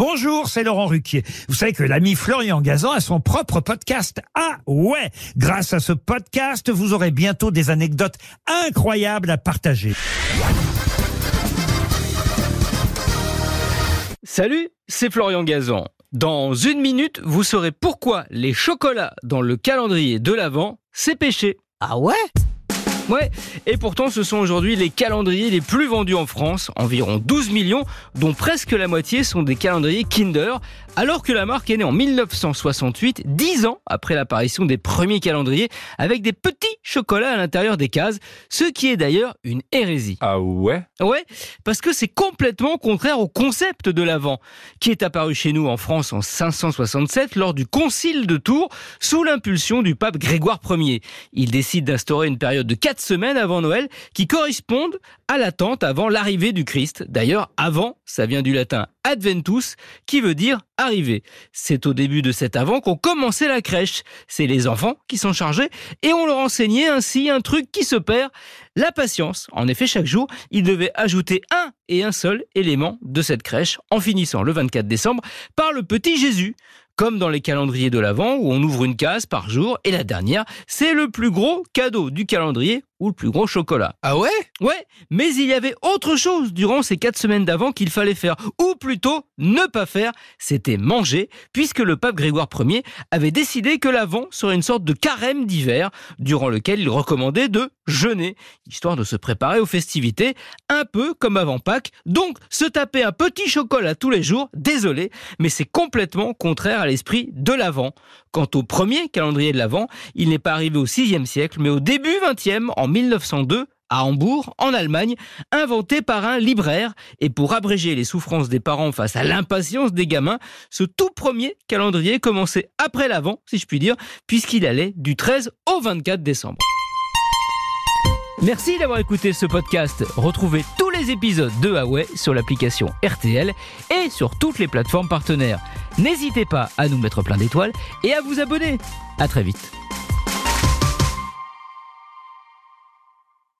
Bonjour, c'est Laurent Ruquier. Vous savez que l'ami Florian Gazan a son propre podcast. Ah ouais Grâce à ce podcast, vous aurez bientôt des anecdotes incroyables à partager. Salut, c'est Florian Gazan. Dans une minute, vous saurez pourquoi les chocolats dans le calendrier de l'Avent, c'est péché. Ah ouais? Ouais, et pourtant ce sont aujourd'hui les calendriers les plus vendus en France, environ 12 millions, dont presque la moitié sont des calendriers Kinder, alors que la marque est née en 1968, 10 ans après l'apparition des premiers calendriers, avec des petits chocolats à l'intérieur des cases, ce qui est d'ailleurs une hérésie. Ah ouais? Ouais, parce que c'est complètement contraire au concept de l'Avent, qui est apparu chez nous en France en 567 lors du Concile de Tours, sous l'impulsion du pape Grégoire Ier. Il décide d'instaurer une période de 4 semaines avant Noël qui correspondent à l'attente avant l'arrivée du Christ. D'ailleurs, avant, ça vient du latin adventus, qui veut dire arriver. C'est au début de cet avant qu'on commençait la crèche. C'est les enfants qui sont chargés et on leur enseignait ainsi un truc qui se perd, la patience. En effet, chaque jour, ils devaient ajouter un et un seul élément de cette crèche, en finissant le 24 décembre par le petit Jésus comme dans les calendriers de l'Avent où on ouvre une case par jour et la dernière, c'est le plus gros cadeau du calendrier ou le plus gros chocolat. Ah ouais? Ouais, mais il y avait autre chose durant ces quatre semaines d'avant qu'il fallait faire, ou plutôt ne pas faire, c'était manger, puisque le pape Grégoire Ier avait décidé que l'avant serait une sorte de carême d'hiver, durant lequel il recommandait de jeûner, histoire de se préparer aux festivités, un peu comme avant Pâques, donc se taper un petit chocolat tous les jours, désolé, mais c'est complètement contraire à l'esprit de l'avant. Quant au premier calendrier de l'avant, il n'est pas arrivé au 6e siècle, mais au début 20e, en 1902, à Hambourg, en Allemagne, inventé par un libraire. Et pour abréger les souffrances des parents face à l'impatience des gamins, ce tout premier calendrier commençait après l'avant, si je puis dire, puisqu'il allait du 13 au 24 décembre. Merci d'avoir écouté ce podcast. Retrouvez tous les épisodes de Huawei sur l'application RTL et sur toutes les plateformes partenaires. N'hésitez pas à nous mettre plein d'étoiles et à vous abonner. À très vite.